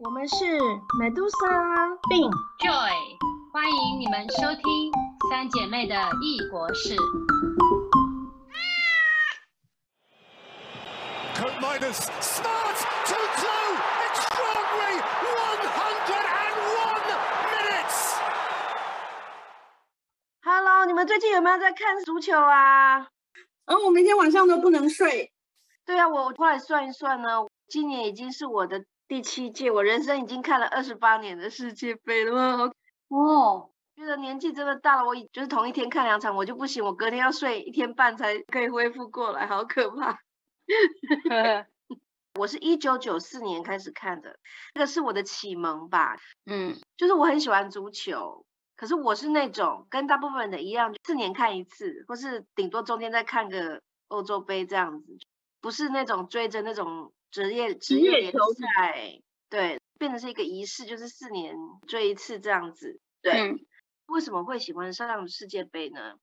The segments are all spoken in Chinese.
我们是 Medusa 并 Joy，欢迎你们收听三姐妹的异国事。Coat Miners, smart, 2 2, extraordinary, 101 minutes! Hello，你们最近有没有在看足球啊？嗯，我每天晚上都不能睡。对啊，我后来算一算呢，今年已经是我的第七届，我人生已经看了二十八年的世界杯了，哦，觉得年纪真的大了，我已就是同一天看两场我就不行，我隔天要睡一天半才可以恢复过来，好可怕。我是一九九四年开始看的，这个是我的启蒙吧，嗯，就是我很喜欢足球，可是我是那种跟大部分人的一样，四年看一次，或是顶多中间再看个欧洲杯这样子，不是那种追着那种职业职业联业球赛，对，变成是一个仪式，就是四年追一次这样子。对，嗯为什么会喜欢上世界杯呢？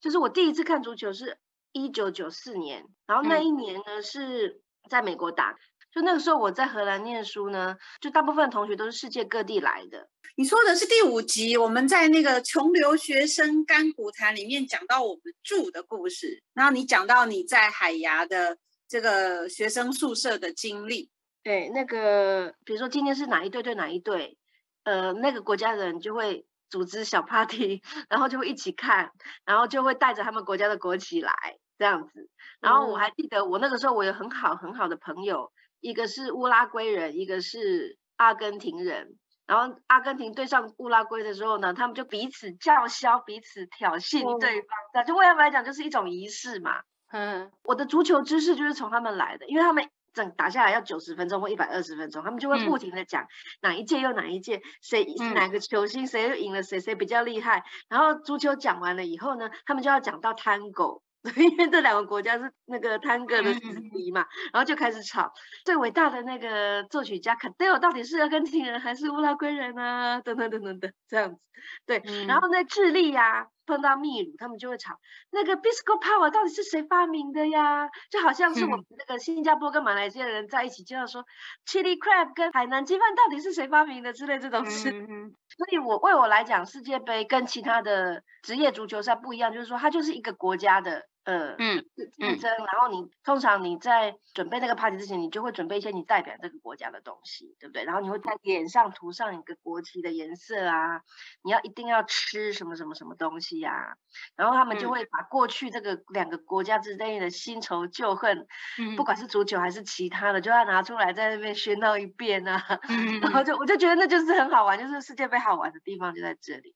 就是我第一次看足球是一九九四年，然后那嗯一年呢、是在美国打，就那个时候我在荷兰念书呢，就大部分同学都是世界各地来的。你说的是第五集，我们在那个穷留学生甘苦谈里面讲到我们住的故事，然后你讲到你在海牙的这个学生宿舍的经历。对，那个比如说今天是哪一队对哪一队，呃，那个国家的人就会组织小 party，然后就会一起看，然后就会带着他们国家的国旗来这样子。然后我还记得我那个时候我有很好很好的朋友，一个是乌拉圭人，一个是阿根廷人。然后阿根廷对上乌拉圭的时候呢，他们就彼此叫嚣，彼此挑衅哦对方，那就为他们来讲就是一种仪式嘛。嗯我的足球知识就是从他们来的，因为他们整打下来要九十分钟或一百二十分钟，他们就会不停的讲哪一届又哪一届，谁嗯哪个球星谁又赢了谁，谁比较厉害。然后足球讲完了以后呢，他们就要讲到 Tango。因为这两个国家是那个探戈的死嗯嗯敌嘛，然后就开始吵，最伟大的那个作曲家卡戴尔到底是阿根廷人还是乌拉圭人啊？等等等等等这样子，对，嗯然后在智利呀、碰到秘鲁，他们就会吵那个 Bisco Power 到底是谁发明的呀？就好像是我嗯们那个新加坡跟马来西亚人在一起，就要说 Chili Crab 跟海南鸡饭到底是谁发明的之类这种事。所以我为我来讲，世界杯跟其他的职业足球赛不一样，就是说它就是一个国家的呃嗯竞争，然后你通常你在准备那个 party 之前，你就会准备一些你代表这个国家的东西，对不对？然后你会在脸上涂上一个国旗的颜色啊，你要一定要吃什么什么什么东西呀、然后他们就嗯会把过去这个两个国家之间的新仇旧恨，嗯不管是足球还是其他的，就要拿出来在那边喧闹一遍啊。嗯 然后就我就觉得那就是很好玩，就是世界杯好玩的地方就在这里。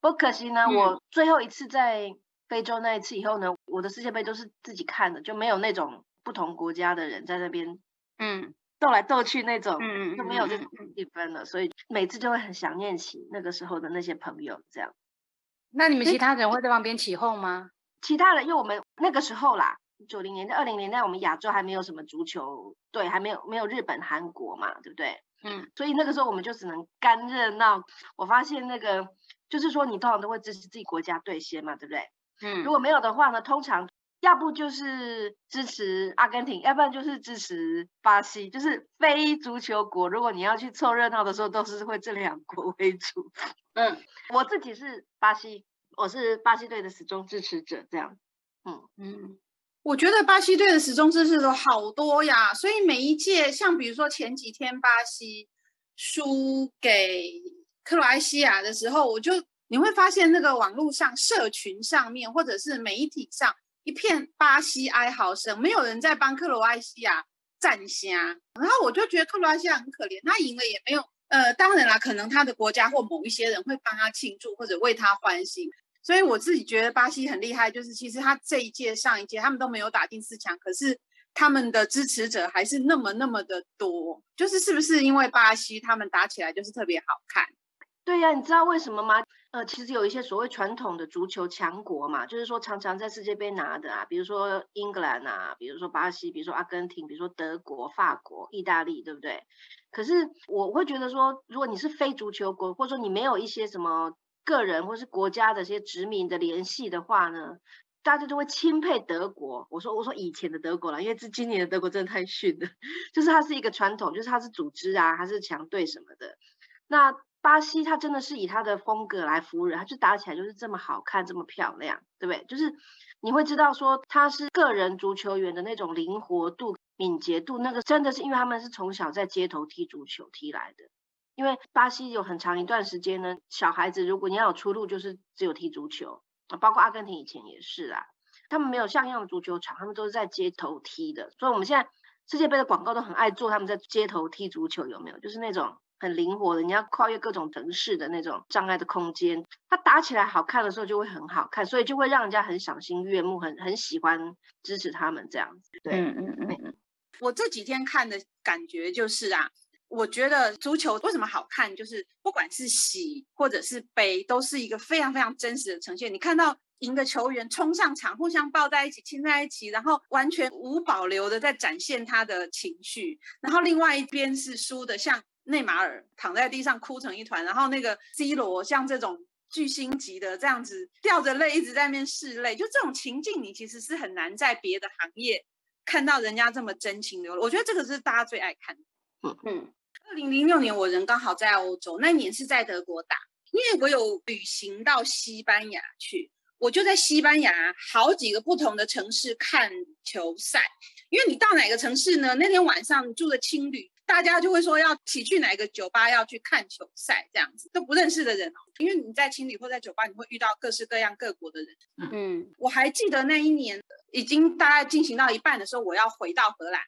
不过可惜呢，嗯我最后一次在非洲那一次以后呢，我的世界杯都是自己看的，就没有那种不同国家的人在那边嗯斗来斗去那种，嗯就没有这种气氛了，所以每次就会很想念起那个时候的那些朋友。这样，那你们其他人会在旁边起哄吗？其他人因为我们那个时候啦。九零年代、二零年代，我们亚洲还没有什么足球队，还没有没有日本、韩国嘛，对不对？嗯所以那个时候我们就只能干热闹。我发现那个就是说，你通常都会支持自己国家队先嘛，对不对？嗯如果没有的话呢，通常要不就是支持阿根廷，要不然就是支持巴西，就是非足球国。如果你要去凑热闹的时候，都是会这两国为主。嗯 我自己是巴西，我是巴西队的始终支持者，这样。嗯嗯我觉得巴西队的始终支持者好多呀，所以每一届，像比如说前几天巴西输给克罗埃西亚的时候，我就你会发现那个网络上、社群上面或者是媒体上一片巴西哀嚎声，没有人在帮克罗埃西亚站虾。然后我就觉得克罗埃西亚很可怜，他赢了也没有，呃，当然啦，可能他的国家或某一些人会帮他庆祝或者为他欢心。所以我自己觉得巴西很厉害，就是其实他这一届、上一届他们都没有打进四强，可是他们的支持者还是那么那么的多。就是是不是因为巴西他们打起来就是特别好看？对呀、你知道为什么吗？呃，其实有一些所谓传统的足球强国嘛，就是说常常在世界杯拿的啊，比如说英格兰啊，比如说巴西，比如说阿根廷，比如说德国、法国、意大利，对不对？可是我会觉得说，如果你是非足球国，或者说你没有一些什么个人或是国家的一些殖民的联系的话呢，大家就会钦佩德国。我说我说以前的德国了，因为这今年的德国真的太逊了，就是它是一个传统，就是它是组织啊，它是强队什么的。那巴西它真的是以它的风格来服务人，它就打起来就是这么好看，这么漂亮，对不对？就是你会知道说他是个人足球员的那种灵活度、敏捷度，那个真的是因为他们是从小在街头踢足球踢来的。因为巴西有很长一段时间呢，小孩子如果你要有出路，就是只有踢足球啊，包括阿根廷以前也是啊，他们没有像样的足球场，他们都是在街头踢的。所以我们现在世界杯的广告都很爱做他们在街头踢足球，有没有？就是那种很灵活的，你要跨越各种城市的那种障碍的空间，它打起来好看的时候就会很好看，所以就会让人家很赏心悦目，很很喜欢支持他们这样子。对，嗯嗯嗯嗯，我这几天看的感觉就是啊。我觉得足球为什么好看，就是不管是喜或者是悲，都是一个非常非常真实的呈现。你看到赢的球员冲上场，互相抱在一起、亲在一起，然后完全无保留的在展现他的情绪；然后另外一边是输的，像内马尔躺在地上哭成一团，然后那个 C 罗像这种巨星级的这样子掉着泪一直在那边拭泪，就这种情境，你其实是很难在别的行业看到人家这么真情流露。我觉得这个是大家最爱看的。嗯嗯。二零零六年，我人刚好在欧洲，那年是在德国打，因为我有旅行到西班牙去，我就在西班牙好几个不同的城市看球赛。因为你到哪个城市呢？那天晚上住的青旅，大家就会说要起去哪个酒吧要去看球赛，这样子都不认识的人哦，因为你在青旅或在酒吧，你会遇到各式各样各国的人。嗯，我还记得那一年已经大概进行到一半的时候，我要回到荷兰，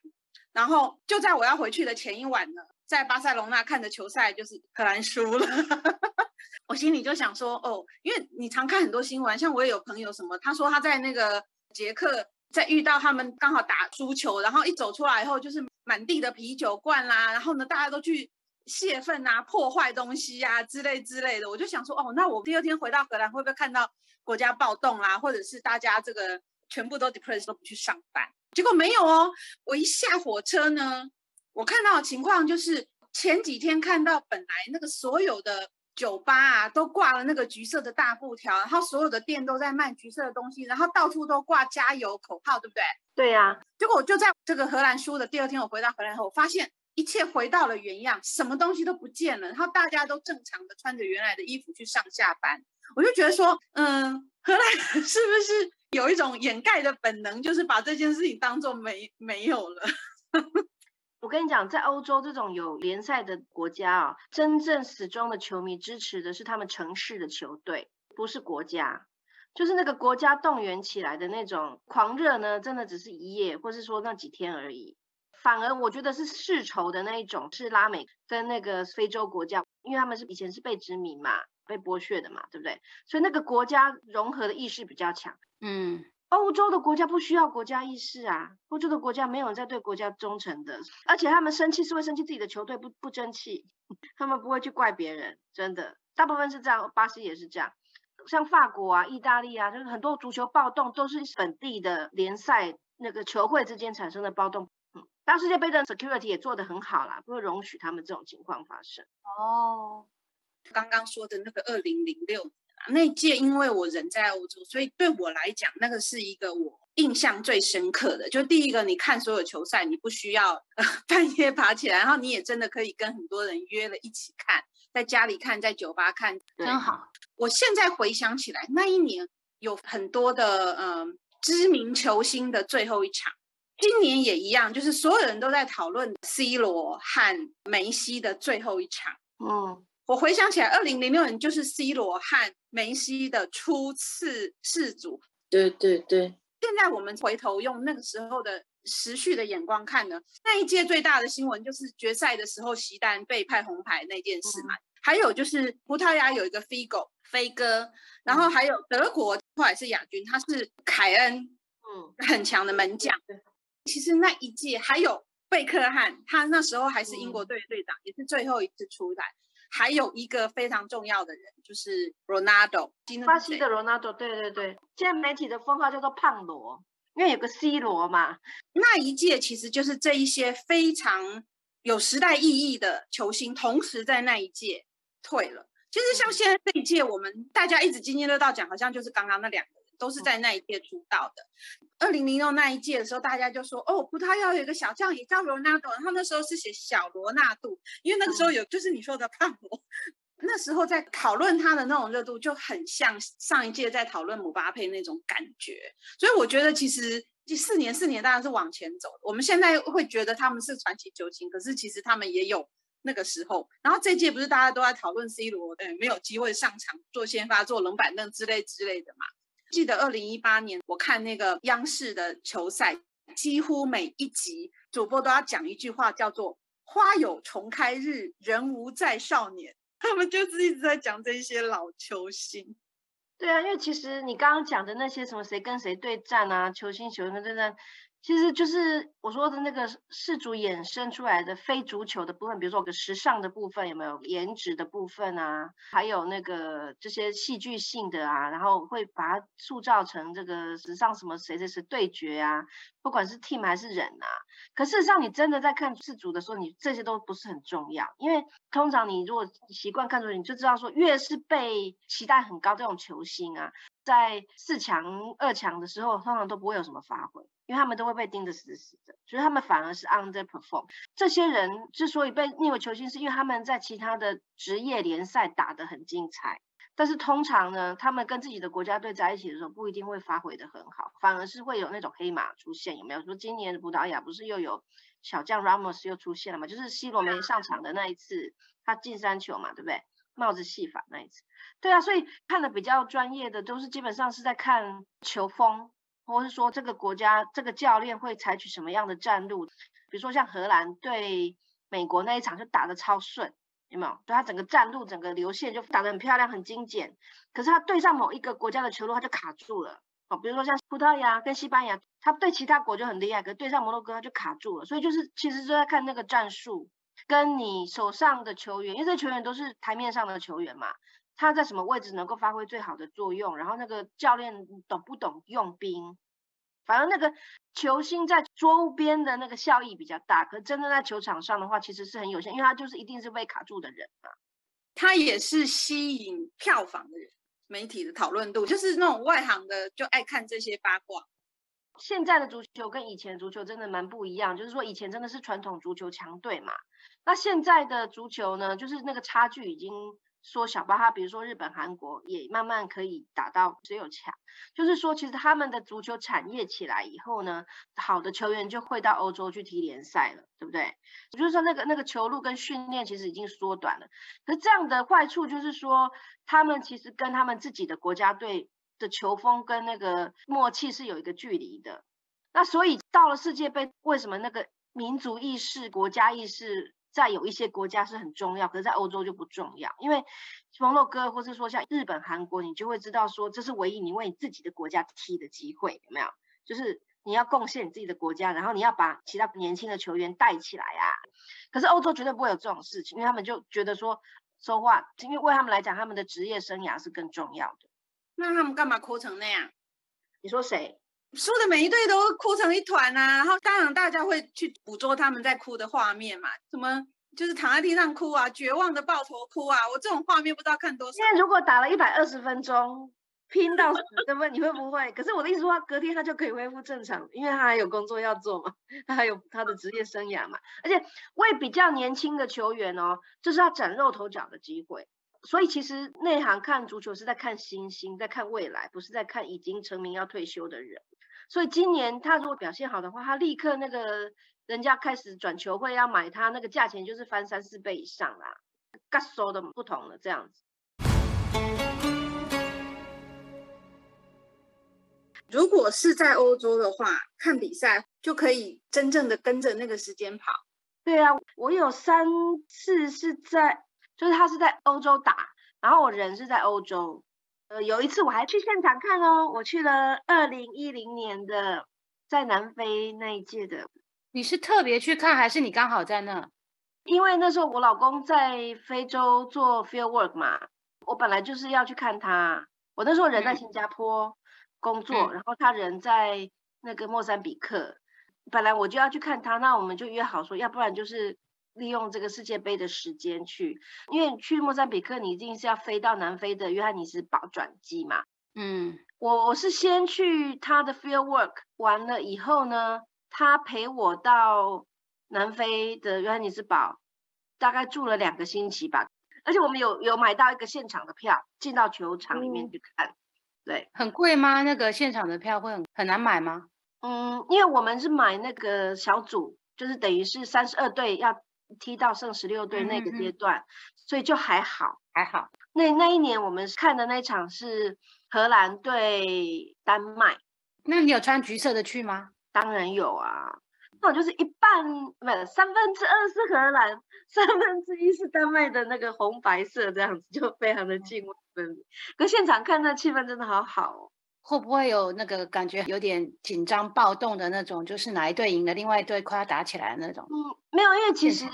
然后就在我要回去的前一晚呢。在巴塞隆纳看的球赛就是荷兰输了，我心里就想说哦，因为你常看很多新闻，像我也有朋友什么，他说他在那个捷克在遇到他们刚好打输球，然后一走出来以后就是满地的啤酒罐啦，然后呢大家都去泄愤啊、破坏东西呀之类之类的，我就想说哦，那我第二天回到荷兰会不会看到国家暴动啦，或者是大家这个全部都 depressed 都不去上班？结果没有哦，我一下火车呢。我看到的情况就是前几天看到本来那个所有的酒吧啊都挂了那个橘色的大布条，然后所有的店都在卖橘色的东西，然后到处都挂加油口号，对不对？对呀。结果我就在这个荷兰输的第二天，我回到荷兰后，我发现一切回到了原样，什么东西都不见了，然后大家都正常的穿着原来的衣服去上下班。我就觉得说，嗯，荷兰是不是有一种掩盖的本能，就是把这件事情当做没没有了？我跟你讲，在欧洲这种有联赛的国家啊，真正死忠的球迷支持的是他们城市的球队，不是国家。就是那个国家动员起来的那种狂热呢，真的只是一夜，或是说那几天而已。反而我觉得是世仇的那一种，是拉美跟那个非洲国家，因为他们是以前是被殖民嘛，被剥削的嘛，对不对？所以那个国家融合的意识比较强。嗯。欧洲的国家不需要国家意识啊，欧洲的国家没有人在对国家忠诚的，而且他们生气是会生气自己的球队不不争气，他们不会去怪别人，真的，大部分是这样，巴西也是这样，像法国啊、意大利啊，就是很多足球暴动都是本地的联赛那个球会之间产生的暴动，嗯，当世界杯的 security 也做得很好啦，不会容许他们这种情况发生。哦，刚刚说的那个二零零六。那届因为我人在欧洲，所以对我来讲，那个是一个我印象最深刻的。就第一个，你看所有球赛，你不需要 半夜爬起来，然后你也真的可以跟很多人约了一起看，在家里看，在酒吧看，真好。我现在回想起来，那一年有很多的嗯知名球星的最后一场，今年也一样，就是所有人都在讨论 C 罗和梅西的最后一场。嗯。我回想起来，二零零六年就是 C 罗和梅西的初次世足。对对对。现在我们回头用那个时候的时序的眼光看呢，那一届最大的新闻就是决赛的时候，席丹被派红牌那件事嘛。还有就是葡萄牙有一个 Figo 飞哥，然后还有德国后来是亚军，他是凯恩，嗯，很强的门将。其实那一届还有贝克汉，他那时候还是英国队队长，也是最后一次出来。还有一个非常重要的人，就是 Ronaldo，巴西的 Ronaldo。对对对，现在媒体的封号叫做胖罗，因为有个 C 罗嘛。那一届其实就是这一些非常有时代意义的球星，同时在那一届退了。其实像现在这一届，我们大家一直津津乐道讲，好像就是刚刚那两个人，都是在那一届出道的。二零零六那一届的时候，大家就说哦，葡萄牙有一个小将也叫罗纳多，然后那时候是写小罗纳度，因为那个时候有就是你说的胖罗。那时候在讨论他的那种热度，就很像上一届在讨论姆巴佩那种感觉。所以我觉得其实第四年四年当然是往前走。我们现在会觉得他们是传奇球星，可是其实他们也有那个时候。然后这届不是大家都在讨论 C 罗，呃，没有机会上场做先发、做冷板凳之类之类的嘛？记得二零一八年我看那个央视的球赛，几乎每一集主播都要讲一句话，叫做“花有重开日，人无再少年”。他们就是一直在讲这些老球星，对啊，因为其实你刚刚讲的那些什么谁跟谁对战啊，球星球星对战。其实就是我说的那个世足衍生出来的非足球的部分，比如说个时尚的部分有没有颜值的部分啊？还有那个这些戏剧性的啊，然后会把它塑造成这个时尚什么谁谁谁对决啊，不管是 team 还是人啊。可事实上，你真的在看世足的时候，你这些都不是很重要，因为通常你如果习惯看足球，你就知道说，越是被期待很高这种球星啊。在四强、二强的时候，通常都不会有什么发挥，因为他们都会被盯得死死的，所以他们反而是 underperform。这些人之所以被列为球星，是因为他们在其他的职业联赛打得很精彩，但是通常呢，他们跟自己的国家队在一起的时候，不一定会发挥得很好，反而是会有那种黑马出现。有没有说今年的葡萄牙不是又有小将 Ramos 又出现了嘛？就是 C 罗没上场的那一次，他进三球嘛，对不对？帽子戏法那一次。对啊，所以看的比较专业的都是基本上是在看球风，或是说这个国家这个教练会采取什么样的战术。比如说像荷兰对美国那一场就打得超顺，有没有？对他整个战路、整个流线就打得很漂亮、很精简。可是他对上某一个国家的球路，他就卡住了。哦，比如说像葡萄牙跟西班牙，他对其他国就很厉害，可对上摩洛哥他就卡住了。所以就是其实就在看那个战术，跟你手上的球员，因为这球员都是台面上的球员嘛。他在什么位置能够发挥最好的作用？然后那个教练懂不懂用兵？反正那个球星在周边的那个效益比较大，可真的在球场上的话，其实是很有限，因为他就是一定是被卡住的人嘛。他也是吸引票房的人，媒体的讨论度就是那种外行的就爱看这些八卦。现在的足球跟以前足球真的蛮不一样，就是说以前真的是传统足球强队嘛，那现在的足球呢，就是那个差距已经。缩小，包括比如说日本、韩国也慢慢可以打到只有强，就是说其实他们的足球产业起来以后呢，好的球员就会到欧洲去踢联赛了，对不对？也就是说那个那个球路跟训练其实已经缩短了，可这样的坏处就是说，他们其实跟他们自己的国家队的球风跟那个默契是有一个距离的。那所以到了世界杯，为什么那个民族意识、国家意识？在有一些国家是很重要，可是在欧洲就不重要，因为摩洛哥或是说像日本、韩国，你就会知道说这是唯一你为你自己的国家踢的机会，有没有？就是你要贡献你自己的国家，然后你要把其他年轻的球员带起来啊。可是欧洲绝对不会有这种事情，因为他们就觉得说说话，因为为他们来讲，他们的职业生涯是更重要的。那他们干嘛哭成那样？你说谁？输的每一队都哭成一团啊，然后当然大家会去捕捉他们在哭的画面嘛，什么就是躺在地上哭啊，绝望的抱头哭啊，我这种画面不知道看多少。现在如果打了一百二十分钟，拼到死，对不对？你会不会？可是我的意思说，隔天他就可以恢复正常，因为他还有工作要做嘛，他还有他的职业生涯嘛，而且为比较年轻的球员哦，这是他崭露头角的机会。所以其实内行看足球是在看星星，在看未来，不是在看已经成名要退休的人。所以今年他如果表现好的话，他立刻那个人家开始转球会要买他，那个价钱就是翻三四倍以上啦。s o 的不同了，这样子。如果是在欧洲的话，看比赛就可以真正的跟着那个时间跑。对啊，我有三次是在。就是他是在欧洲打，然后我人是在欧洲。呃，有一次我还去现场看哦，我去了二零一零年的在南非那一届的。你是特别去看，还是你刚好在那？因为那时候我老公在非洲做 field work 嘛，我本来就是要去看他。我那时候人在新加坡工作，然后他人在那个莫桑比克，本来我就要去看他，那我们就约好说，要不然就是。利用这个世界杯的时间去，因为去莫桑比克，你一定是要飞到南非的约翰尼斯堡转机嘛。嗯，我我是先去他的 field work 完了以后呢，他陪我到南非的约翰尼斯堡，大概住了两个星期吧。而且我们有有买到一个现场的票，进到球场里面去看。对，很贵吗？那个现场的票会很很难买吗？嗯，因为我们是买那个小组，就是等于是三十二队要踢到剩十六队那个嗯嗯嗯阶段，所以就还好。还好，那那一年我们看的那场是荷兰对丹麦，那你有穿橘色的去吗？当然有啊。那我就是一半没有三分之二是荷兰，三分之一是丹麦的那个红白色，这样子就非常的泾渭分明。可现场看那气氛真的好好哦。会不会有那个感觉有点紧张暴动的那种？就是哪一队赢了，另外一队快要打起来的那种？嗯，没有，因为其实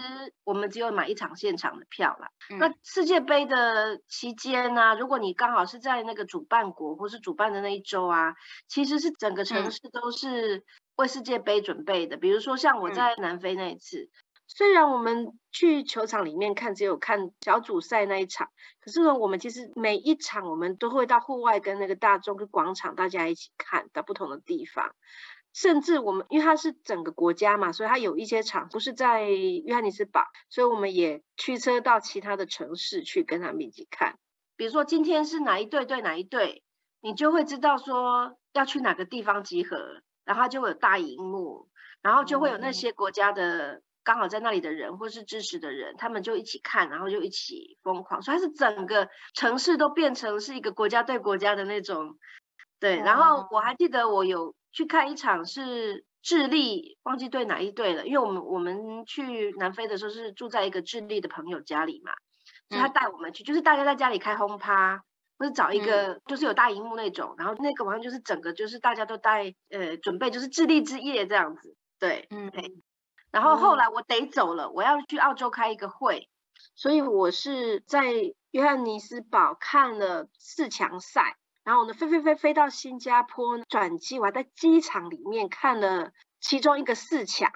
我们只有买一场现场的票啦。嗯那世界杯的期间呢、如果你刚好是在那个主办国或是主办的那一周啊，其实是整个城嗯市都是为世界杯准备的。比如说像我嗯在南非那一次，虽然我们去球场里面看只有看小组赛那一场，可是呢，我们其实每一场我们都会到户外跟那个大众跟广场大家一起看，到不同的地方。甚至我们因为它是整个国家嘛，所以它有一些场不是在约翰尼斯堡，所以我们也驱车到其他的城市去跟他们一起看。比如说今天是哪一队对哪一队，你就会知道说要去哪个地方集合，然后它就会有大荧幕，然后就会有那嗯些国家的刚好在那里的人或是支持的人，他们就一起看，然后就一起疯狂，所以它是整个城市都变成是一个国家对国家的那种。对，然后我还记得我有去看一场是智利，忘记对哪一队了，因为我们我们去南非的时候是住在一个智利的朋友家里嘛，所以他嗯。带我们去，就是大家在家里开轰趴，或者找一嗯。个就是有大荧幕那种，然后那个晚上就是整个就是大家都带呃准备就是智利之夜这样子，对，嗯嘿然后后嗯来我得走了，我要去澳洲开一个会，所以我是在约翰尼斯堡看了四强赛，然后呢飞飞飞飞到新加坡转机，我还在机场里面看了其中一个四强，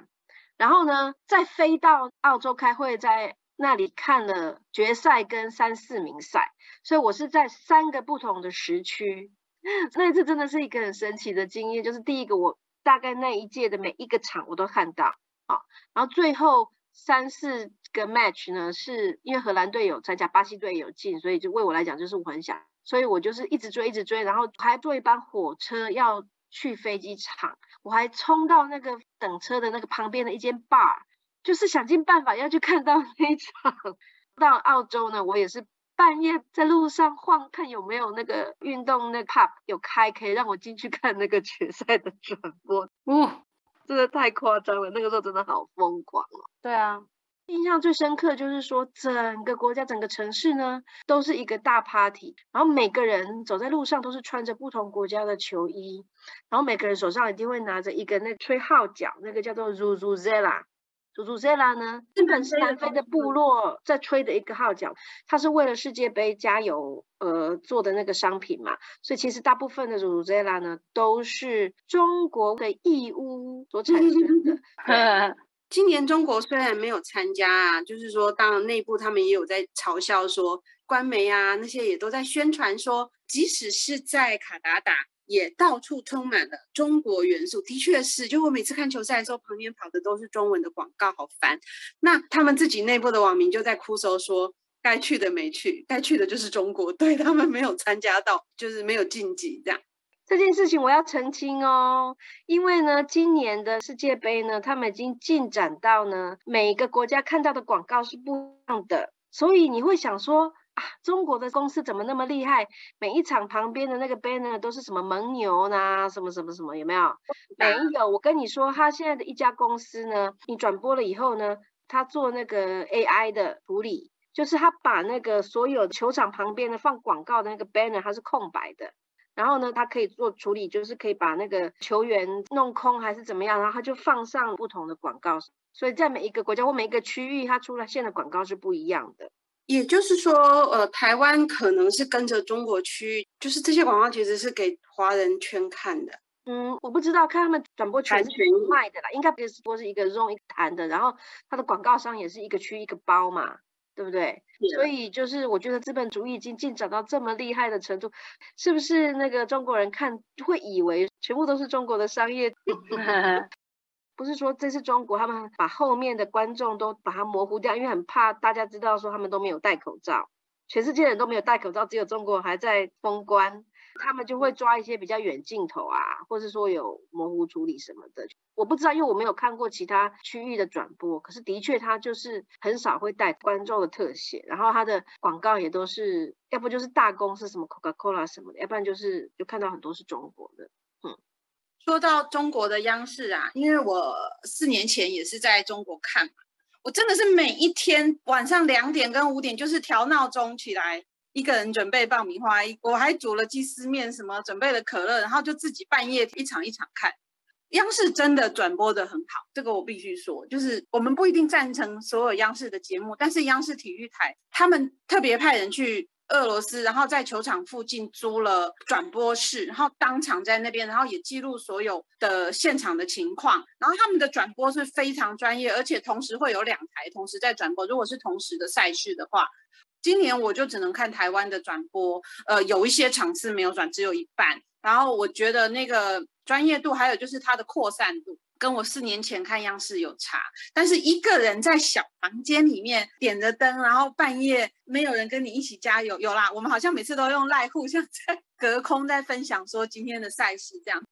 然后呢再飞到澳洲开会，在那里看了决赛跟三四名赛，所以我是在三个不同的时区。那一次真的是一个很神奇的经验，就是第一个我大概那一届的每一个场我都看到。好然后最后三四个 match 呢，是因为荷兰队有参加，巴西队有进，所以就为我来讲就是我很想，所以我就是一直追一直追，然后还坐一班火车要去飞机场，我还冲到那个等车的那个旁边的一间 bar，就是想尽办法要去看到那一场。到澳洲呢，我也是半夜在路上晃，看有没有那个运动那 pub 有开，可以让我进去看那个决赛的转播。哦，真的太夸张了，那个时候真的好疯狂哦。对啊，印象最深刻就是说，整个国家、整个城市呢，都是一个大 party，然后每个人走在路上都是穿着不同国家的球衣，然后每个人手上一定会拿着一个那吹号角，那个叫做 zuzuzela。Zuzuzela 呢，日本是南非的部落在吹的一个号角，它是为了世界杯加油呃做的那个商品嘛，所以其实大部分的祖祖 Zela 呢都是中国的义乌所产生的。对 今年中国虽然没有参加啊，就是说，当然内部他们也有在嘲笑说，官媒啊那些也都在宣传说，即使是在卡达打，也到处充满了中国元素。的确是，就我每次看球赛的时候，旁边跑的都是中文的广告，好烦。那他们自己内部的网民就在哭诉说，该去的没去，该去的就是中国 队，他们没有参加到，就是没有晋级这样。这件事情我要澄清哦，因为呢，今年的世界杯呢，他们已经进展到呢，每一个国家看到的广告是不一样的，所以你会想说啊，中国的公司怎么那么厉害？每一场旁边的那个 banner 都是什么蒙牛呐，什么什么什么，有没有？没有，我跟你说，他现在的一家公司呢，你转播了以后呢，他做那个 AI 的处理，就是他把那个所有球场旁边的放广告的那个 banner 它是空白的。然后呢，它可以做处理，就是可以把那个球员弄空还是怎么样，然后他就放上不同的广告。所以在每一个国家或每一个区域，它出来现的广告是不一样的。也就是说，呃，台湾可能是跟着中国区，就是这些广告其实是给华人圈看的。嗯，我不知道，看他们转播权是卖的啦，应该不是说是一个 zone 一个弹的，然后它的广告商也是一个区一个包嘛。对不对？所以就是我觉得资本主义已经进展到这么厉害的程度，是不是那个中国人看会以为全部都是中国的商业？不是说这是中国，他们把后面的观众都把它模糊掉，因为很怕大家知道说他们都没有戴口罩，全世界人都没有戴口罩，只有中国还在封关，他们就会抓一些比较远镜头啊，或是说有模糊处理什么的。我不知道，因为我没有看过其他区域的转播，可是的确它就是很少会带观众的特写，然后它的广告也都是要不就是大公司什么 Coca-Cola 什么的，要不然就是就看到很多是中国的。说到中国的央视啊，因为我四年前也是在中国看嘛，我真的是每一天晚上两点跟五点就是调闹钟起来，一个人准备爆米花，我还煮了鸡丝面，什么准备了可乐，然后就自己半夜一场一场看。央视真的转播的很好，这个我必须说，就是我们不一定赞成所有央视的节目，但是央视体育台他们特别派人去俄罗斯，然后在球场附近租了转播室，然后当场在那边，然后也记录所有的现场的情况。然后他们的转播是非常专业，而且同时会有两台同时在转播。如果是同时的赛事的话，今年我就只能看台湾的转播，呃，有一些场次没有转，只有一半。然后我觉得那个专业度，还有就是它的扩散度，跟我四年前看央视有差。但是一个人在小房间里面点着灯，然后半夜没有人跟你一起加油，有啦，我们好像每次都用赖互相在 隔空在分享说今天的赛事这样。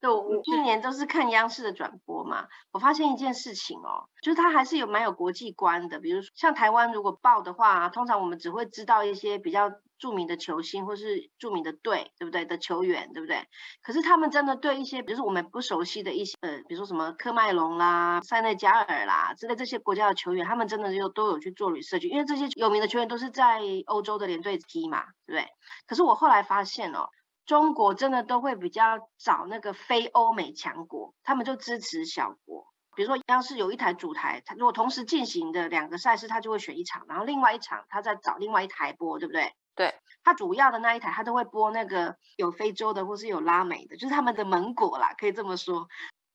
对，我去年都是看央视的转播嘛，我发现一件事情哦，就是它还是有蛮有国际观的。比如说像台湾如果报的话，通常我们只会知道一些比较著名的球星或是著名的队，对不对的球员，对不对？可是他们真的对一些，比如说我们不熟悉的一些，呃，比如说什么科麦隆啦、塞内加尔啦之类这些国家的球员，他们真的就都有去做 research，因为这些有名的球员都是在欧洲的联队踢嘛，对不对？可是我后来发现哦。中国真的都会比较找那个非欧美强国，他们就支持小国。比如说，央视有一台主台，它如果同时进行的两个赛事，它就会选一场，然后另外一场它再找另外一台播，对不对？对，它主要的那一台，它都会播那个有非洲的或是有拉美的，就是他们的盟国啦，可以这么说。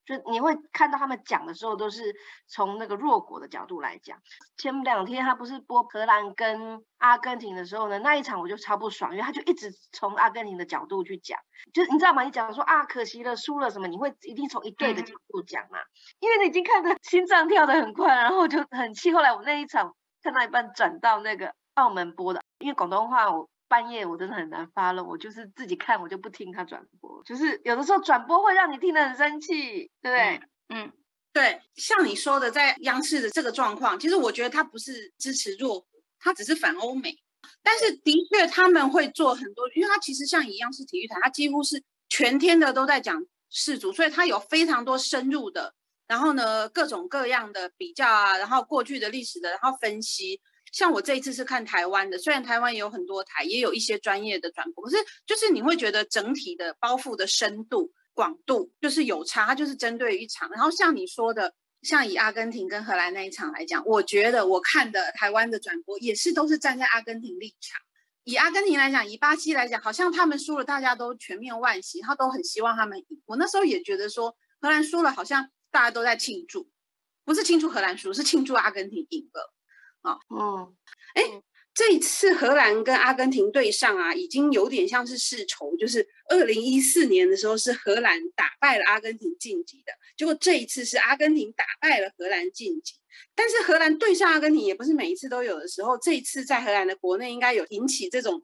就你会看到他们讲的时候，都是从那个弱国的角度来讲。前两天他不是播荷兰跟阿根廷的时候呢，那一场我就超不爽，因为他就一直从阿根廷的角度去讲，就是你知道吗？你讲说啊，可惜了，输了什么，你会一定从一队的角度讲嘛？因为你已经看得心脏跳得很快，然后就很气。后来我那一场看到一半转到那个澳门播的，因为广东话我。半夜我真的很难发了，我就是自己看，我就不听他转播。就是有的时候转播会让你听得很生气，对不对？嗯，对，像你说的，在央视的这个状况，其实我觉得他不是支持弱国，他只是反欧美。但是的确他们会做很多，因为他其实像一样是体育台，他几乎是全天的都在讲世足，所以他有非常多深入的，然后呢各种各样的比较啊，然后过去的历史的，然后分析。像我这一次是看台湾的，虽然台湾也有很多台，也有一些专业的转播，可是就是你会觉得整体的包袱的深度、广度就是有差，它就是针对一场。然后像你说的，像以阿根廷跟荷兰那一场来讲，我觉得我看的台湾的转播也是都是站在阿根廷立场。以阿根廷来讲，以巴西来讲，好像他们输了，大家都全面万喜，他都很希望他们赢。我那时候也觉得说，荷兰输了，好像大家都在庆祝，不是庆祝荷兰输，是庆祝阿根廷赢了。啊，哦，哎，这一次荷兰跟阿根廷对上啊，已经有点像是世仇，就是二零一四年的时候是荷兰打败了阿根廷晋级的，结果这一次是阿根廷打败了荷兰晋级，但是荷兰对上阿根廷也不是每一次都有的时候，这一次在荷兰的国内应该有引起这种。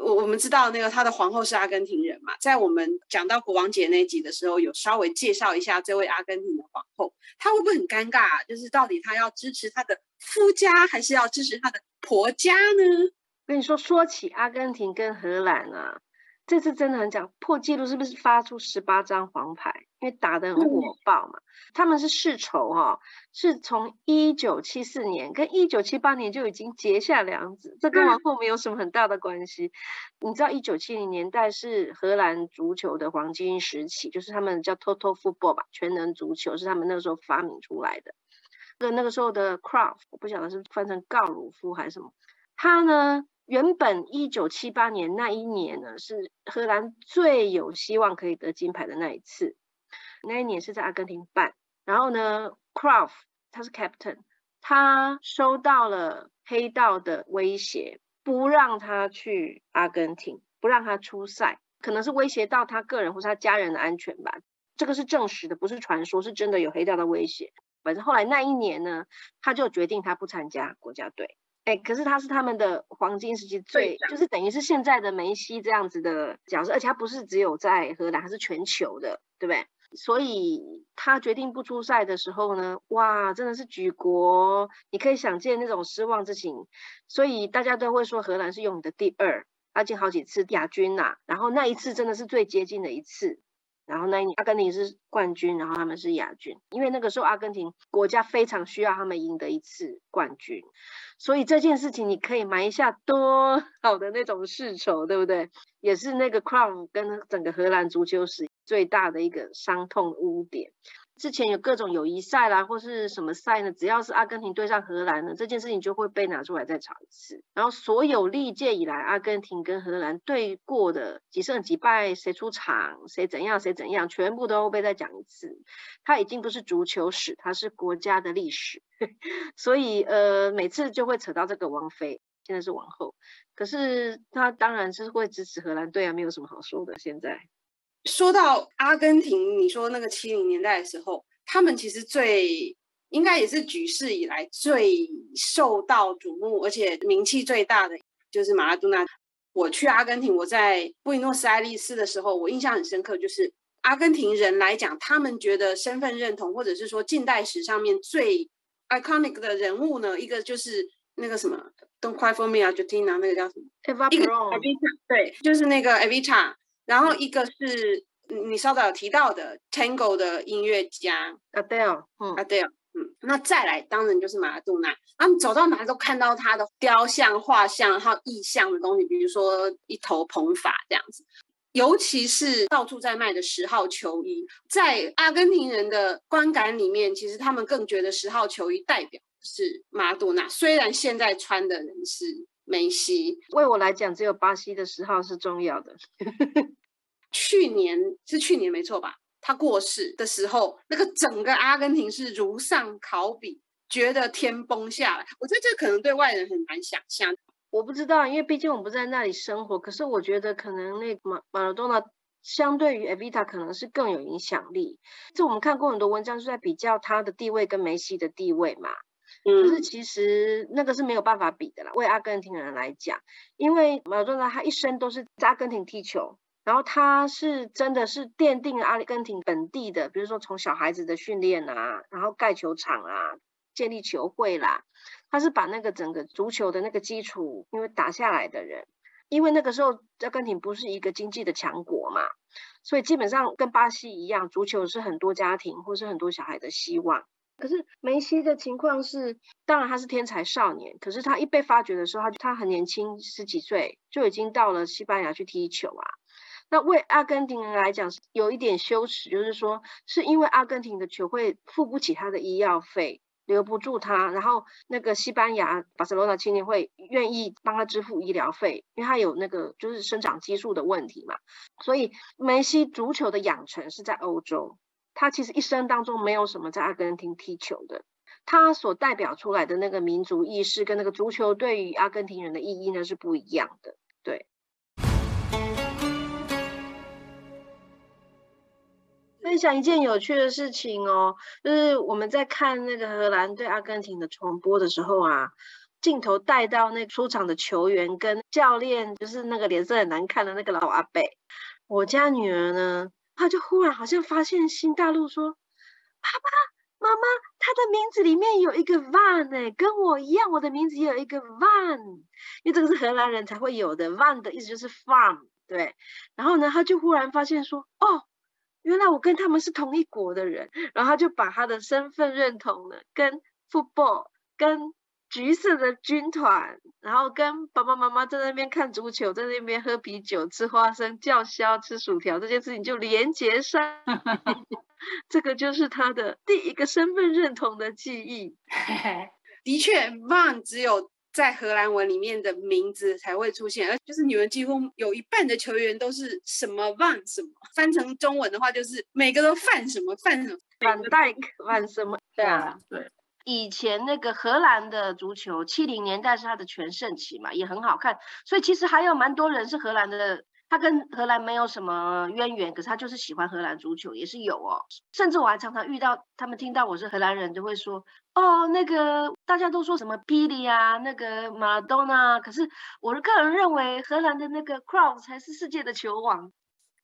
我我们知道那个他的皇后是阿根廷人嘛，在我们讲到国王节那集的时候，有稍微介绍一下这位阿根廷的皇后，她会不会很尴尬？就是到底她要支持她的夫家，还是要支持她的婆家呢？跟你说，说起阿根廷跟荷兰啊。这次真的很讲破纪录，是不是发出十八张黄牌？因为打得很火爆嘛。他们是世仇哈，是从一九七四年跟一九七八年就已经结下梁子，这跟往后没有什么很大的关系。你知道一九七零年代是荷兰足球的黄金时期，就是他们叫 Total Football 吧，全能足球是他们那个时候发明出来的。那那个时候的 Cruyff，我不晓得是翻成告鲁夫还是什么，他呢？原本一九七八年那一年呢，是荷兰最有希望可以得金牌的那一次。那一年是在阿根廷办，然后呢 c r a f t 他是 captain，他收到了黑道的威胁，不让他去阿根廷，不让他出赛，可能是威胁到他个人或是他家人的安全吧。这个是证实的，不是传说，是真的有黑道的威胁。反正后来那一年呢，他就决定他不参加国家队。哎，可是他是他们的黄金时期最，就是等于是现在的梅西这样子的角色，而且他不是只有在荷兰，他是全球的，对不对？所以他决定不出赛的时候呢，哇，真的是举国，你可以想见那种失望之情。所以大家都会说荷兰是用你的第二，而且好几次亚军呐，然后那一次真的是最接近的一次。然后那一年阿根廷是冠军，然后他们是亚军，因为那个时候阿根廷国家非常需要他们赢得一次冠军，所以这件事情你可以埋下多好的那种世仇，对不对？也是那个 Crown 跟整个荷兰足球史最大的一个伤痛污点。之前有各种友谊赛啦，或是什么赛呢？只要是阿根廷对上荷兰呢，这件事情就会被拿出来再炒一次。然后所有历届以来阿根廷跟荷兰对过的几胜几败，谁出场，谁怎样，谁怎样，全部都被再讲一次。它已经不是足球史，它是国家的历史。所以呃，每次就会扯到这个王妃，现在是王后。可是他当然是会支持荷兰队啊，没有什么好说的。现在。说到阿根廷，你说那个七零年代的时候，他们其实最应该也是举世以来最受到瞩目，而且名气最大的就是马拉多纳。我去阿根廷，我在布宜诺斯艾利斯的时候，我印象很深刻，就是阿根廷人来讲，他们觉得身份认同，或者是说近代史上面最 iconic 的人物呢，一个就是那个什么，Don't cry for me, Argentina，那个叫什么？Eva Peron，对，就是那个 Evita。然后一个是你稍早有提到的 Tango 的音乐家。Adele，嗯，Adele，嗯，那再来当然就是马拉多纳，他们走到哪都看到他的雕像、画像，还有意象的东西，比如说一头蓬发这样子。尤其是到处在卖的十号球衣，在阿根廷人的观感里面，其实他们更觉得十号球衣代表是马拉多纳，虽然现在穿的人是梅西。为我来讲，只有巴西的十号是重要的。去年是去年没错吧？他过世的时候，那个整个阿根廷是如丧考妣，觉得天崩下来。我觉得这可能对外人很难想象。我不知道，因为毕竟我们不在那里生活。可是我觉得可能那马马拉多纳相对于 Evita 可能是更有影响力。这我们看过很多文章是在比较他的地位跟梅西的地位嘛。嗯，就是其实那个是没有办法比的啦。为阿根廷人来讲，因为马拉多纳他一生都是在阿根廷踢球。然后他是真的是奠定了阿根廷本地的，比如说从小孩子的训练啊，然后盖球场啊，建立球会啦，他是把那个整个足球的那个基础因为打下来的人，因为那个时候阿根廷不是一个经济的强国嘛，所以基本上跟巴西一样，足球是很多家庭或是很多小孩的希望。可是梅西的情况是，当然他是天才少年，可是他一被发掘的时候，他他很年轻，十几岁就已经到了西班牙去踢球啊。那为阿根廷人来讲是有一点羞耻，就是说是因为阿根廷的球会付不起他的医药费，留不住他，然后那个西班牙巴塞罗那青年会愿意帮他支付医疗费，因为他有那个就是生长激素的问题嘛。所以梅西足球的养成是在欧洲，他其实一生当中没有什么在阿根廷踢球的，他所代表出来的那个民族意识跟那个足球对于阿根廷人的意义呢是不一样的，对。分享一件有趣的事情哦，就是我们在看那个荷兰对阿根廷的重播的时候啊，镜头带到那出场的球员跟教练，就是那个脸色很难看的那个老阿伯。我家女儿呢，他就忽然好像发现新大陆，说：“爸爸妈妈，他的名字里面有一个 van 哎，跟我一样，我的名字也有一个 van，因为这个是荷兰人才会有的 van 的意思就是 farm，对。然后呢，他就忽然发现说：哦。原来我跟他们是同一国的人，然后他就把他的身份认同呢，跟 football，跟橘色的军团，然后跟爸爸妈妈在那边看足球，在那边喝啤酒、吃花生、叫嚣、吃薯条这件事情就连接上，这个就是他的第一个身份认同的记忆。的确，Van 只有。在荷兰文里面的名字才会出现，而就是你们几乎有一半的球员都是什么 Van 什么，翻成中文的话就是每个都范什么范什么，范戴克范什么，对啊，对。以前那个荷兰的足球，七零年代是它的全盛期嘛，也很好看。所以其实还有蛮多人是荷兰的，他跟荷兰没有什么渊源，可是他就是喜欢荷兰足球，也是有哦。甚至我还常常遇到他们听到我是荷兰人，就会说：“哦，那个大家都说什么霹雳啊，那个马拉多纳。”可是我个人认为，荷兰的那个 Cruyff 才是世界的球王。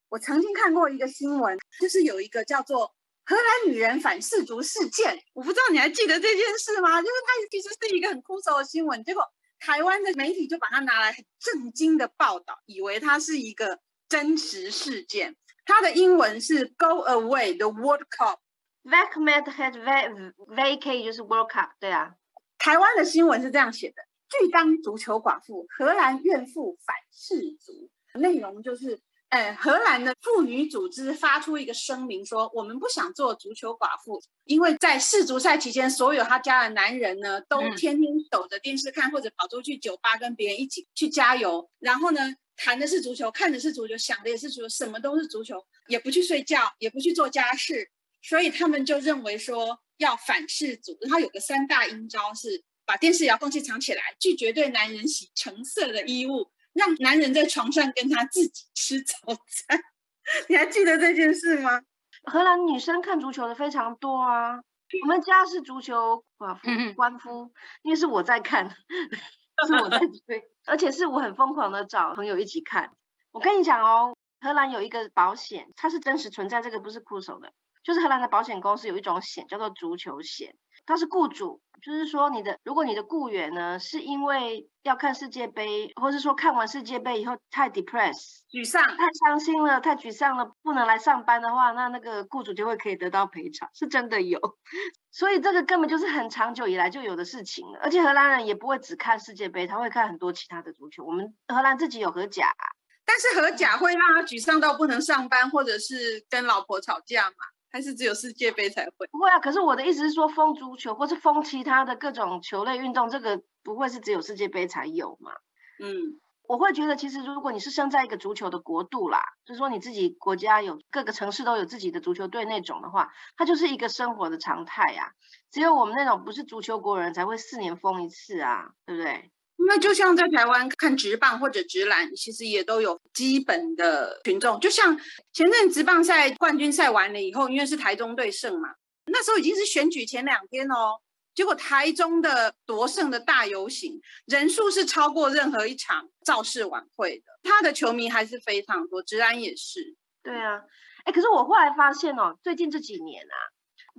我曾经看过一个新闻，就是有一个叫做。荷兰女人反世族事件，我不知道你还记得这件事吗？就是它其实是一个很枯燥的新闻，结果台湾的媒体就把它拿来很震惊的报道，以为它是一个真实事件。它的英文是 “Go away the World Cup”。Vacmet had vac 就是 World Cup，对啊。台湾的新闻是这样写的：拒当足球寡妇，荷兰怨妇反世族。内容就是。哎，荷兰的妇女组织发出一个声明说，我们不想做足球寡妇，因为在世足赛期间，所有他家的男人呢，都天天守着电视看，或者跑出去酒吧跟别人一起去加油，然后呢，谈的是足球，看的是足球，想的也是足球，什么都是足球，也不去睡觉，也不去做家事，所以他们就认为说要反世足。然后有个三大阴招是把电视遥控器藏起来，拒绝对男人洗橙色的衣物。让男人在床上跟他自己吃早餐，你还记得这件事吗？荷兰女生看足球的非常多啊，我们家是足球寡妇官夫，因为是我在看，是我在 追，而且是我很疯狂的找朋友一起看。我跟你讲哦，荷兰有一个保险，它是真实存在，这个不是酷手的，就是荷兰的保险公司有一种险叫做足球险。他是雇主，就是说你的，如果你的雇员呢，是因为要看世界杯，或是说看完世界杯以后太 depressed 沮丧、太伤心了、太沮丧了，不能来上班的话，那那个雇主就会可以得到赔偿，是真的有。所以这个根本就是很长久以来就有的事情了。而且荷兰人也不会只看世界杯，他会看很多其他的足球。我们荷兰自己有荷甲，但是荷甲会让他沮丧到不能上班，或者是跟老婆吵架嘛？还是只有世界杯才会？不会啊，可是我的意思是说，封足球或是封其他的各种球类运动，这个不会是只有世界杯才有嘛？嗯，我会觉得，其实如果你是生在一个足球的国度啦，就是说你自己国家有各个城市都有自己的足球队那种的话，它就是一个生活的常态呀。只有我们那种不是足球国人才会四年封一次啊，对不对？那就像在台湾看直棒或者直篮，其实也都有基本的群众。就像前阵直棒赛冠军赛完了以后，因为是台中队胜嘛，那时候已经是选举前两天哦。结果台中的夺胜的大游行人数是超过任何一场造势晚会的，他的球迷还是非常多。直篮也是。对啊，哎，可是我后来发现哦，最近这几年啊。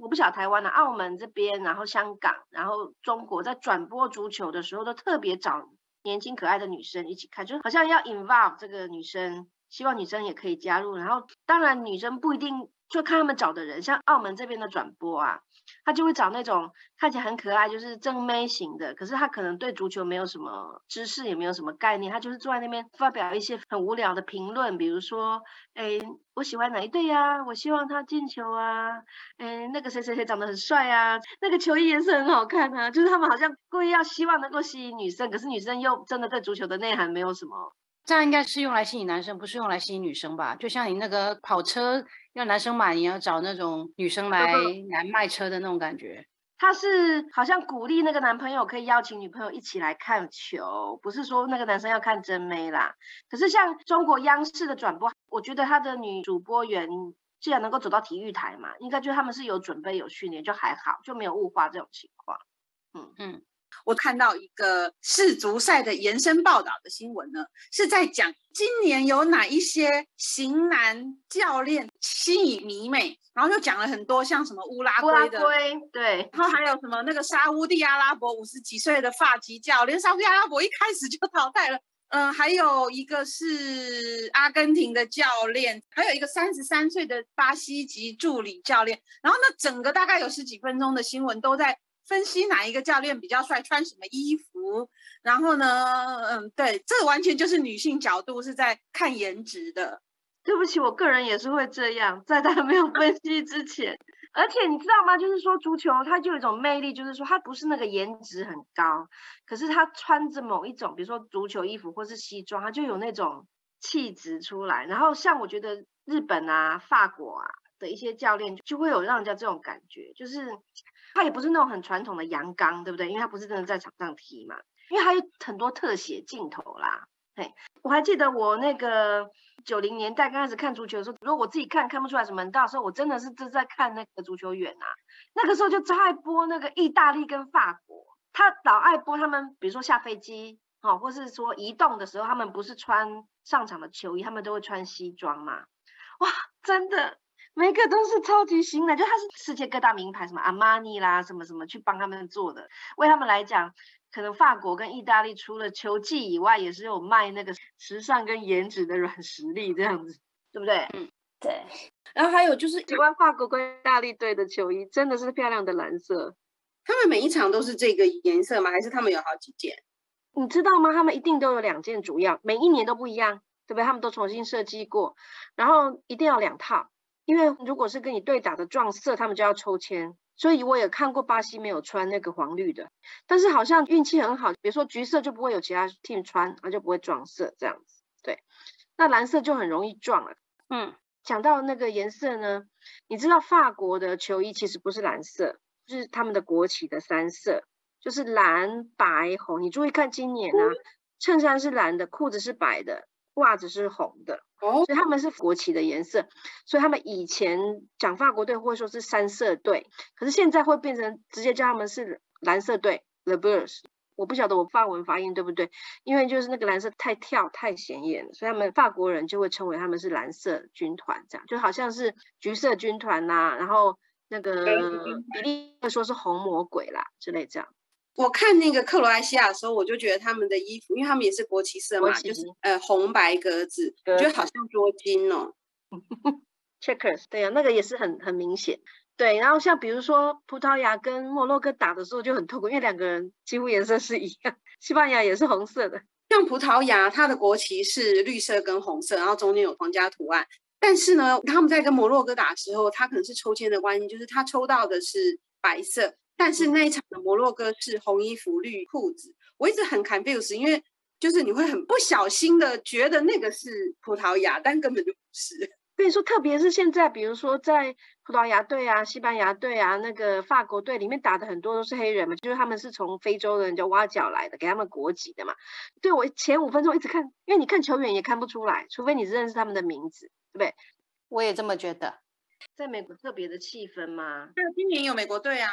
我不晓台湾的澳门这边，然后香港，然后中国在转播足球的时候，都特别找年轻可爱的女生一起看，就好像要 involve 这个女生，希望女生也可以加入。然后当然女生不一定就看他们找的人，像澳门这边的转播啊。他就会找那种看起来很可爱，就是正妹型的，可是他可能对足球没有什么知识，也没有什么概念，他就是坐在那边发表一些很无聊的评论，比如说，哎，我喜欢哪一队呀？我希望他进球啊！哎，那个谁谁谁长得很帅啊，那个球衣颜色很好看啊，就是他们好像故意要希望能够吸引女生，可是女生又真的对足球的内涵没有什么。这样应该是用来吸引男生，不是用来吸引女生吧？就像你那个跑车。要男生买，你要找那种女生来来卖车的那种感觉。他是好像鼓励那个男朋友可以邀请女朋友一起来看球，不是说那个男生要看真妹啦。可是像中国央视的转播，我觉得他的女主播员既然能够走到体育台嘛，应该就他们是有准备有训练，就还好，就没有物化这种情况。嗯嗯。我看到一个世足赛的延伸报道的新闻呢，是在讲今年有哪一些型男教练吸引迷妹，然后就讲了很多，像什么乌拉圭的，对，然后还有什么那个沙乌地阿拉伯五十几岁的发级教练，沙乌地阿拉伯一开始就淘汰了，嗯，还有一个是阿根廷的教练，还有一个三十三岁的巴西籍助理教练，然后那整个大概有十几分钟的新闻都在。分析哪一个教练比较帅，穿什么衣服，然后呢，嗯，对，这完全就是女性角度是在看颜值的。对不起，我个人也是会这样，在他没有分析之前。而且你知道吗？就是说足球它就有一种魅力，就是说它不是那个颜值很高，可是他穿着某一种，比如说足球衣服或是西装，他就有那种气质出来。然后像我觉得日本啊、法国啊。的一些教练，就会有让人家这种感觉，就是他也不是那种很传统的阳刚，对不对？因为他不是真的在场上踢嘛，因为他有很多特写镜头啦。嘿，我还记得我那个九零年代刚开始看足球的时候，如果我自己看看不出来什么到时候，我真的是正在看那个足球员啊。那个时候就超爱播那个意大利跟法国，他老爱播他们，比如说下飞机，哦，或是说移动的时候，他们不是穿上场的球衣，他们都会穿西装嘛。哇，真的，每个都是超级新的，就它是世界各大名牌，什么阿玛尼啦，什么什么去帮他们做的，为他们来讲，可能法国跟意大利除了球技以外，也是有卖那个时尚跟颜值的软实力这样子，对不对？嗯，对。然后还有就是喜欢法国跟意大利队的球衣，真的是漂亮的蓝色。他们每一场都是这个颜色吗？还是他们有好几件？你知道吗？他们一定都有两件主要，每一年都不一样。对不对？他们都重新设计过，然后一定要两套，因为如果是跟你对打的撞色，他们就要抽签。所以我也看过巴西没有穿那个黄绿的，但是好像运气很好，比如说橘色就不会有其他 team 穿，那就不会撞色这样子。对，那蓝色就很容易撞了。嗯，讲到那个颜色呢，你知道法国的球衣其实不是蓝色，就是他们的国旗的三色，就是蓝白红。你注意看今年啊，衬衫是蓝的，裤子是白的。袜子是红的，哦，所以他们是国旗的颜色，所以他们以前讲法国队或者说是三色队，可是现在会变成直接叫他们是蓝色队，the Blues。我不晓得我法文发音对不对，因为就是那个蓝色太跳太显眼了，所以他们法国人就会称为他们是蓝色军团，这样就好像是橘色军团呐，然后那个比利会说是红魔鬼啦之类这样。我看那个克罗埃西亚的时候，我就觉得他们的衣服，因为他们也是国旗色嘛，就是呃红白格子，我觉得好像捉金哦。Checkers，对啊，那个也是很很明显。对，然后像比如说葡萄牙跟摩洛哥打的时候就很痛苦，因为两个人几乎颜色是一样。西班牙也是红色的，像葡萄牙，它的国旗是绿色跟红色，然后中间有皇家图案。但是呢，他们在跟摩洛哥打的时候，他可能是抽签的关系，就是他抽到的是白色。但是那一场的摩洛哥是红衣服绿裤子，我一直很 confused，因为就是你会很不小心的觉得那个是葡萄牙，但根本就不是。所以说，特别是现在，比如说在葡萄牙队啊、西班牙队啊、那个法国队里面打的很多都是黑人嘛，就是他们是从非洲的人家挖角来的，给他们国籍的嘛。对我前五分钟一直看，因为你看球员也看不出来，除非你认识他们的名字，对不对？我也这么觉得。在美国特别的气氛吗？对，今年有美国队啊。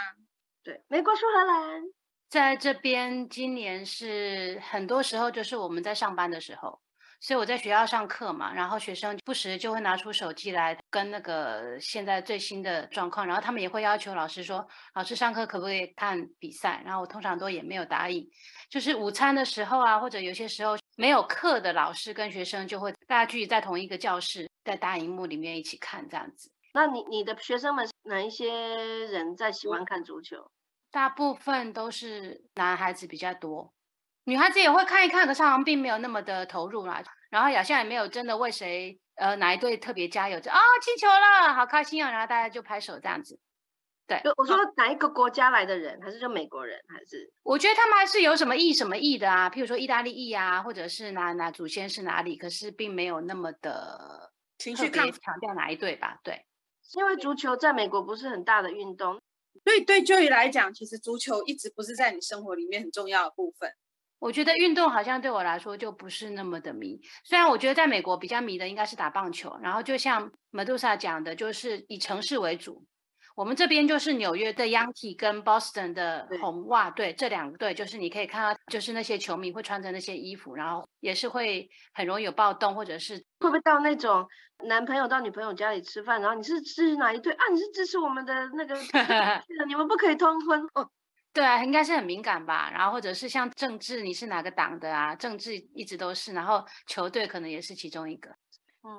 对，美国苏荷兰，在这边今年是很多时候就是我们在上班的时候，所以我在学校上课嘛，然后学生不时就会拿出手机来跟那个现在最新的状况，然后他们也会要求老师说，老师上课可不可以看比赛？然后我通常都也没有答应，就是午餐的时候啊，或者有些时候没有课的老师跟学生就会大家聚集在同一个教室，在大荧幕里面一起看这样子。那你你的学生们哪一些人在喜欢看足球？大部分都是男孩子比较多，女孩子也会看一看，可是好像并没有那么的投入啦。然后好像也没有真的为谁呃哪一队特别加油，就啊进球了，好开心啊！然后大家就拍手这样子。对，我说哪一个国家来的人，还是就美国人，还是？我觉得他们还是有什么意什么意的啊，譬如说意大利裔啊，或者是哪哪祖先是哪里，可是并没有那么的情绪强调哪一队吧？对。因为足球在美国不是很大的运动，所以对就以来讲，其实足球一直不是在你生活里面很重要的部分。我觉得运动好像对我来说就不是那么的迷。虽然我觉得在美国比较迷的应该是打棒球，然后就像 Medusa 讲的，就是以城市为主。我们这边就是纽约的 Yankee 跟 Boston 的红袜队，这两个队就是你可以看到，就是那些球迷会穿着那些衣服，然后也是会很容易有暴动，或者是会不会到那种男朋友到女朋友家里吃饭，然后你是支持哪一队啊？你是支持我们的那个，你们不可以通婚哦。对啊，应该是很敏感吧。然后或者是像政治，你是哪个党的啊？政治一直都是，然后球队可能也是其中一个。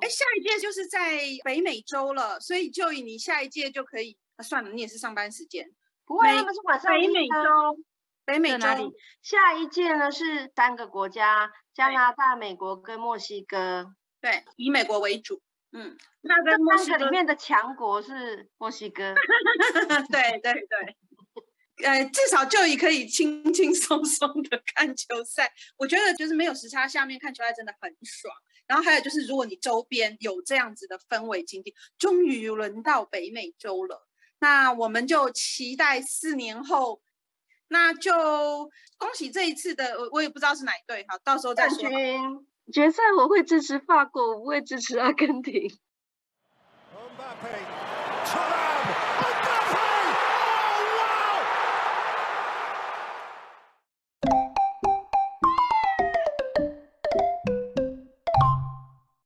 哎，下一届就是在北美洲了，所以就以你下一届就可以。那算了，你也是上班时间，不会，他们是晚上。北美洲，北美洲下一届呢是三个国家：加拿大、美国跟墨西哥。对，以美国为主。嗯，那这三个里面的强国是墨西哥。对对对。呃，至少就以可以轻轻松松的看球赛。我觉得就是没有时差下面看球赛真的很爽。然后还有就是，如果你周边有这样子的氛围经济，终于轮到北美洲了，那我们就期待四年后，那就恭喜这一次的，我我也不知道是哪一队，好，到时候再说。决赛我会支持法国，我不会支持阿根廷。